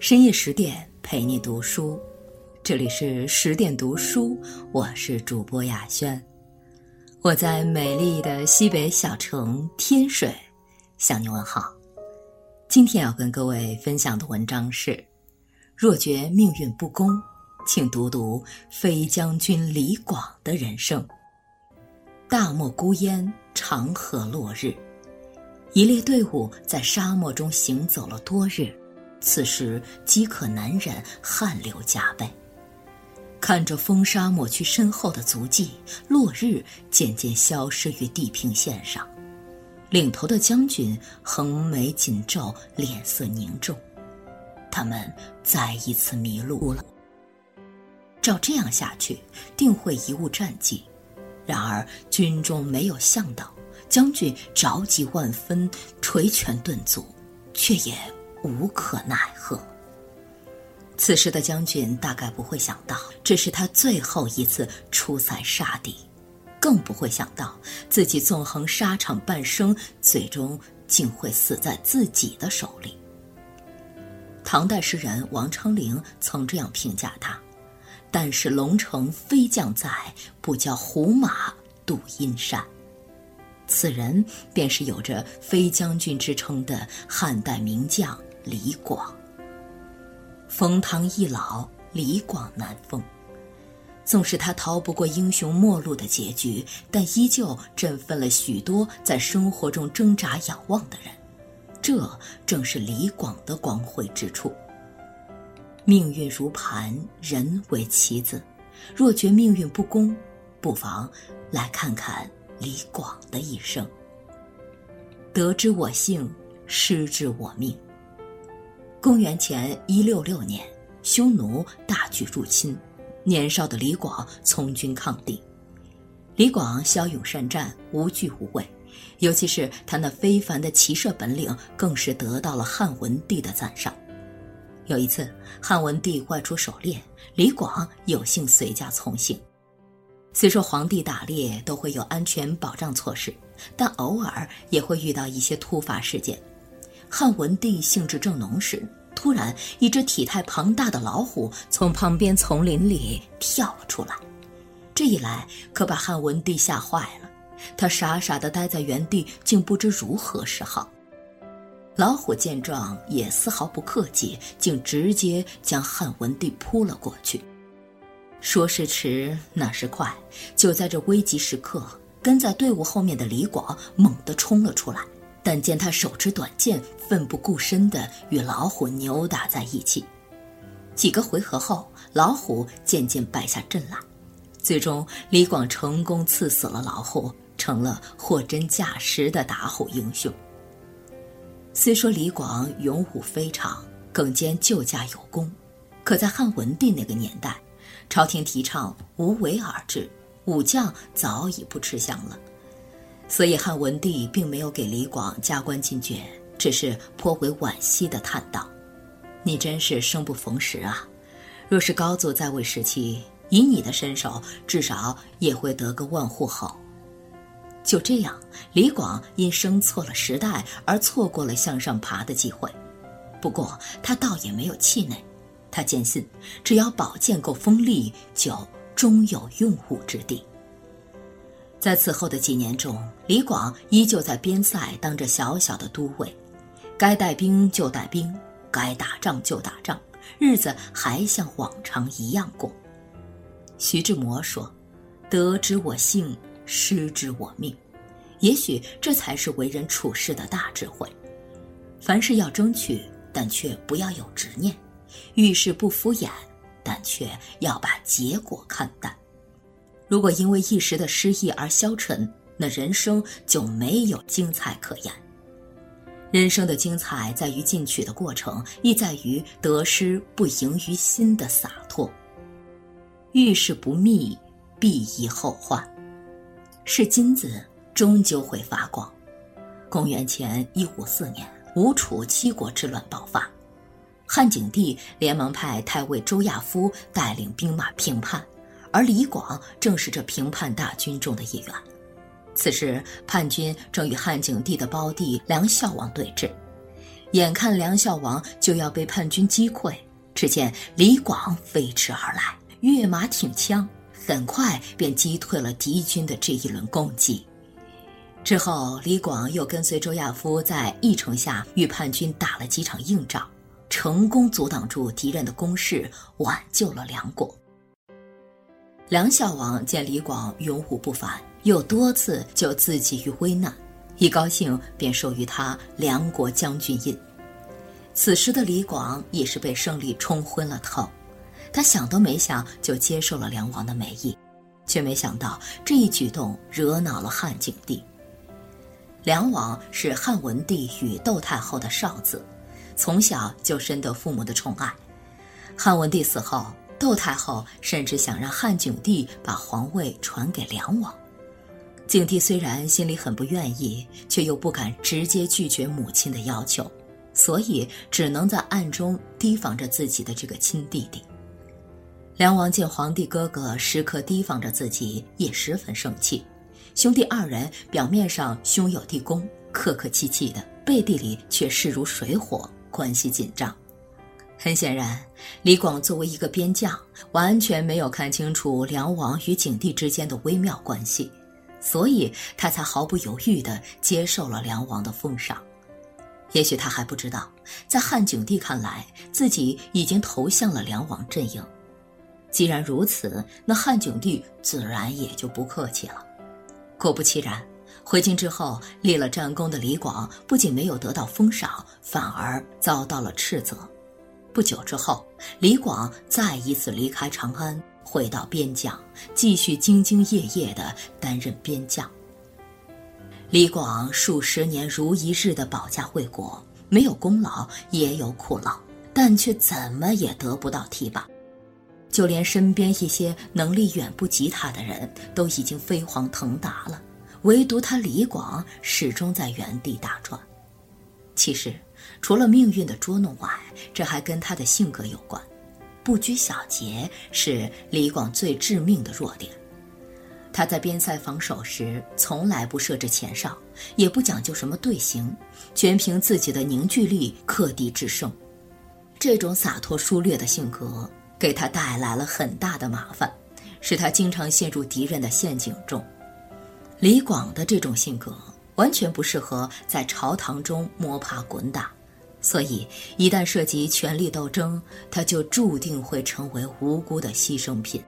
深夜十点陪你读书，这里是十点读书，我是主播雅轩，我在美丽的西北小城天水向你问好。今天要跟各位分享的文章是：若觉命运不公，请读读飞将军李广的人生。大漠孤烟，长河落日，一列队伍在沙漠中行走了多日。此时饥渴难忍，汗流浃背。看着风沙抹去身后的足迹，落日渐渐消失于地平线上。领头的将军横眉紧皱，脸色凝重。他们再一次迷路了。照这样下去，定会贻误战机。然而军中没有向导，将军着急万分，捶拳顿足，却也。无可奈何。此时的将军大概不会想到，这是他最后一次出塞杀敌，更不会想到自己纵横沙场半生，最终竟会死在自己的手里。唐代诗人王昌龄曾这样评价他：“但是龙城飞将在，不教胡马度阴山。”此人便是有着“飞将军”之称的汉代名将。李广，冯唐易老，李广难封。纵使他逃不过英雄末路的结局，但依旧振奋了许多在生活中挣扎仰望的人。这正是李广的光辉之处。命运如盘，人为棋子。若觉命运不公，不妨来看看李广的一生。得之我幸，失之我命。公元前一六六年，匈奴大举入侵，年少的李广从军抗敌。李广骁勇善战，无惧无畏，尤其是他那非凡的骑射本领，更是得到了汉文帝的赞赏。有一次，汉文帝外出狩猎，李广有幸随驾从行。虽说皇帝打猎都会有安全保障措施，但偶尔也会遇到一些突发事件。汉文帝兴致正浓时，突然一只体态庞大的老虎从旁边丛林里跳了出来。这一来可把汉文帝吓坏了，他傻傻地待在原地，竟不知如何是好。老虎见状也丝毫不客气，竟直接将汉文帝扑了过去。说时迟，那时快，就在这危急时刻，跟在队伍后面的李广猛地冲了出来。但见他手持短剑，奋不顾身地与老虎扭打在一起。几个回合后，老虎渐渐败下阵来。最终，李广成功刺死了老虎，成了货真价实的打虎英雄。虽说李广勇武非常，更兼救驾有功，可在汉文帝那个年代，朝廷提倡无为而治，武将早已不吃香了。所以汉文帝并没有给李广加官进爵，只是颇为惋惜地叹道：“你真是生不逢时啊！若是高祖在位时期，以你的身手，至少也会得个万户侯。”就这样，李广因生错了时代而错过了向上爬的机会。不过他倒也没有气馁，他坚信，只要宝剑够锋利，就终有用武之地。在此后的几年中，李广依旧在边塞当着小小的都尉，该带兵就带兵，该打仗就打仗，日子还像往常一样过。徐志摩说：“得之我幸，失之我命。”也许这才是为人处事的大智慧。凡事要争取，但却不要有执念；遇事不敷衍，但却要把结果看淡。如果因为一时的失意而消沉，那人生就没有精彩可言。人生的精彩在于进取的过程，亦在于得失不盈于心的洒脱。遇事不密，必易后患。是金子终究会发光。公元前一五四年，吴楚七国之乱爆发，汉景帝连忙派太尉周亚夫带领兵马平叛。而李广正是这平叛大军中的一员。此时，叛军正与汉景帝的胞弟梁孝王对峙。眼看梁孝王就要被叛军击溃，只见李广飞驰而来，跃马挺枪，很快便击退了敌军的这一轮攻击。之后，李广又跟随周亚夫在翼城下与叛军打了几场硬仗，成功阻挡住敌人的攻势，挽救了梁国。梁孝王见李广勇武不凡，又多次救自己于危难，一高兴便授予他梁国将军印。此时的李广也是被胜利冲昏了头，他想都没想就接受了梁王的美意，却没想到这一举动惹恼了汉景帝。梁王是汉文帝与窦太后的少子，从小就深得父母的宠爱。汉文帝死后，窦太后甚至想让汉景帝把皇位传给梁王。景帝虽然心里很不愿意，却又不敢直接拒绝母亲的要求，所以只能在暗中提防着自己的这个亲弟弟。梁王见皇帝哥哥时刻提防着自己，也十分生气。兄弟二人表面上兄友弟恭，客客气气的，背地里却势如水火，关系紧张。很显然，李广作为一个边将，完全没有看清楚梁王与景帝之间的微妙关系，所以他才毫不犹豫地接受了梁王的封赏。也许他还不知道，在汉景帝看来，自己已经投向了梁王阵营。既然如此，那汉景帝自然也就不客气了。果不其然，回京之后立了战功的李广不仅没有得到封赏，反而遭到了斥责。不久之后，李广再一次离开长安，回到边疆，继续兢兢业业地担任边将。李广数十年如一日的保家卫国，没有功劳也有苦劳，但却怎么也得不到提拔。就连身边一些能力远不及他的人都已经飞黄腾达了，唯独他李广始终在原地打转。其实，除了命运的捉弄外，这还跟他的性格有关。不拘小节是李广最致命的弱点。他在边塞防守时，从来不设置前哨，也不讲究什么队形，全凭自己的凝聚力克敌制胜。这种洒脱疏略的性格。给他带来了很大的麻烦，使他经常陷入敌人的陷阱中。李广的这种性格完全不适合在朝堂中摸爬滚打，所以一旦涉及权力斗争，他就注定会成为无辜的牺牲品。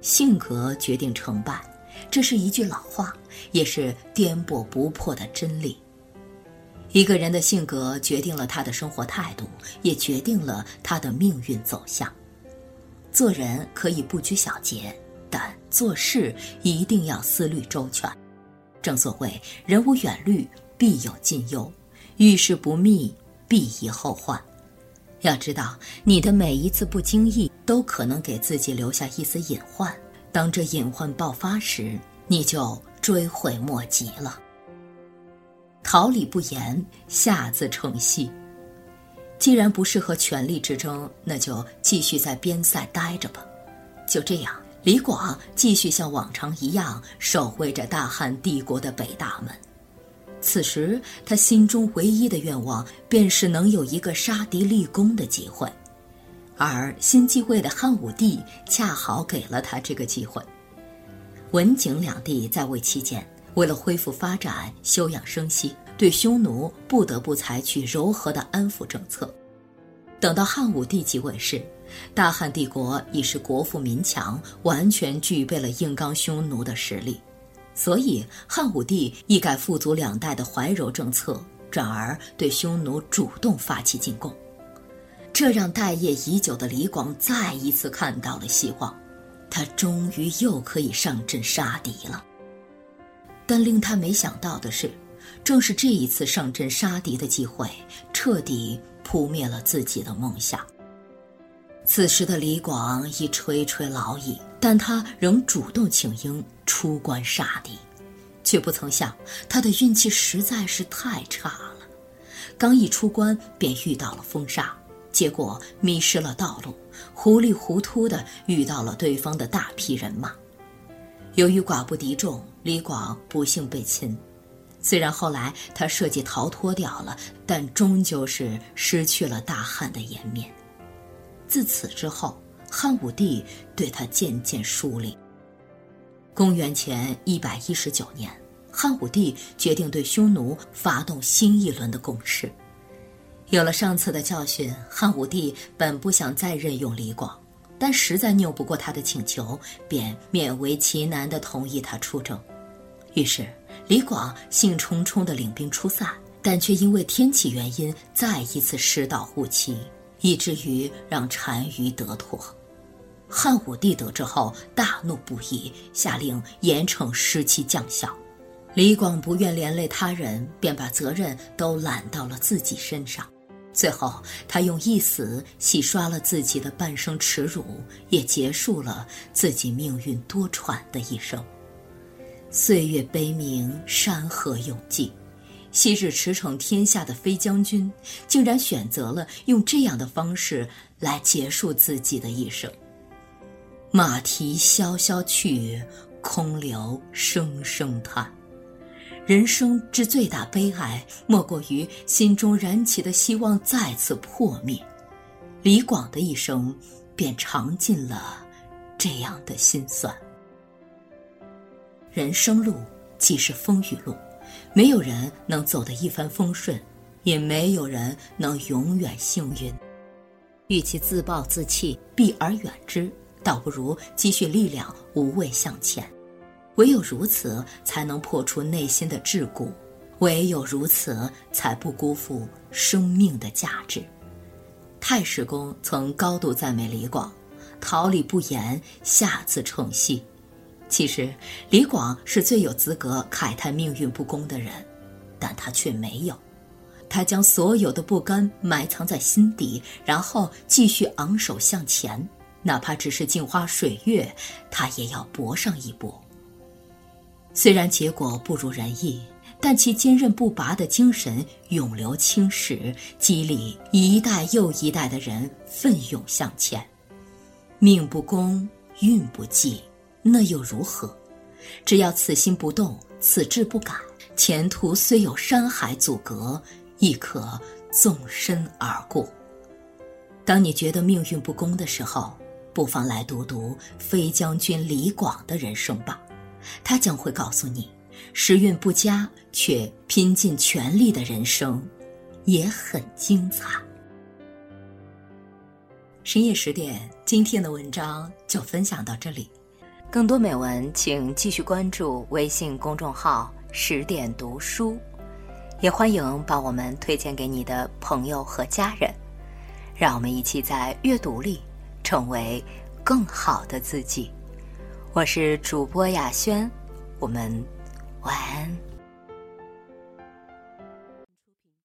性格决定成败，这是一句老话，也是颠簸不破的真理。一个人的性格决定了他的生活态度，也决定了他的命运走向。做人可以不拘小节，但做事一定要思虑周全。正所谓“人无远虑，必有近忧；遇事不密，必以后患。”要知道，你的每一次不经意，都可能给自己留下一丝隐患。当这隐患爆发时，你就追悔莫及了。桃李不言，下自成蹊。既然不适合权力之争，那就继续在边塞待着吧。就这样，李广继续像往常一样守卫着大汉帝国的北大门。此时，他心中唯一的愿望便是能有一个杀敌立功的机会，而新继位的汉武帝恰好给了他这个机会。文景两帝在位期间，为了恢复发展、休养生息。对匈奴不得不采取柔和的安抚政策。等到汉武帝即位时，大汉帝国已是国富民强，完全具备了硬刚匈奴的实力。所以，汉武帝一改富足两代的怀柔政策，转而对匈奴主动发起进攻。这让待业已久的李广再一次看到了希望，他终于又可以上阵杀敌了。但令他没想到的是。正是这一次上阵杀敌的机会，彻底扑灭了自己的梦想。此时的李广已垂垂老矣，但他仍主动请缨出关杀敌，却不曾想他的运气实在是太差了。刚一出关，便遇到了风沙，结果迷失了道路，糊里糊涂的遇到了对方的大批人马。由于寡不敌众，李广不幸被擒。虽然后来他设计逃脱掉了，但终究是失去了大汉的颜面。自此之后，汉武帝对他渐渐疏离。公元前一百一十九年，汉武帝决定对匈奴发动新一轮的攻势。有了上次的教训，汉武帝本不想再任用李广，但实在拗不过他的请求，便勉为其难地同意他出征。于是。李广兴冲冲地领兵出塞，但却因为天气原因再一次失道护旗，以至于让单于得妥。汉武帝得知后大怒不已，下令严惩失期将校。李广不愿连累他人，便把责任都揽到了自己身上。最后，他用一死洗刷了自己的半生耻辱，也结束了自己命运多舛的一生。岁月悲鸣，山河永寂。昔日驰骋天下的飞将军，竟然选择了用这样的方式来结束自己的一生。马蹄萧萧去，空留声声叹。人生之最大悲哀，莫过于心中燃起的希望再次破灭。李广的一生，便尝尽了这样的心酸。人生路既是风雨路，没有人能走得一帆风顺，也没有人能永远幸运。与其自暴自弃、避而远之，倒不如积蓄力量，无畏向前。唯有如此，才能破除内心的桎梏；唯有如此，才不辜负生命的价值。太史公曾高度赞美李广：“桃李不言，下自成蹊。”其实，李广是最有资格慨叹命运不公的人，但他却没有。他将所有的不甘埋藏在心底，然后继续昂首向前，哪怕只是镜花水月，他也要搏上一搏。虽然结果不如人意，但其坚韧不拔的精神永留青史，激励一代又一代的人奋勇向前。命不公，运不济。那又如何？只要此心不动，此志不改，前途虽有山海阻隔，亦可纵身而过。当你觉得命运不公的时候，不妨来读读飞将军李广的人生吧，他将会告诉你，时运不佳却拼尽全力的人生，也很精彩。深夜十点，今天的文章就分享到这里。更多美文，请继续关注微信公众号“十点读书”，也欢迎把我们推荐给你的朋友和家人。让我们一起在阅读里成为更好的自己。我是主播雅轩，我们晚安。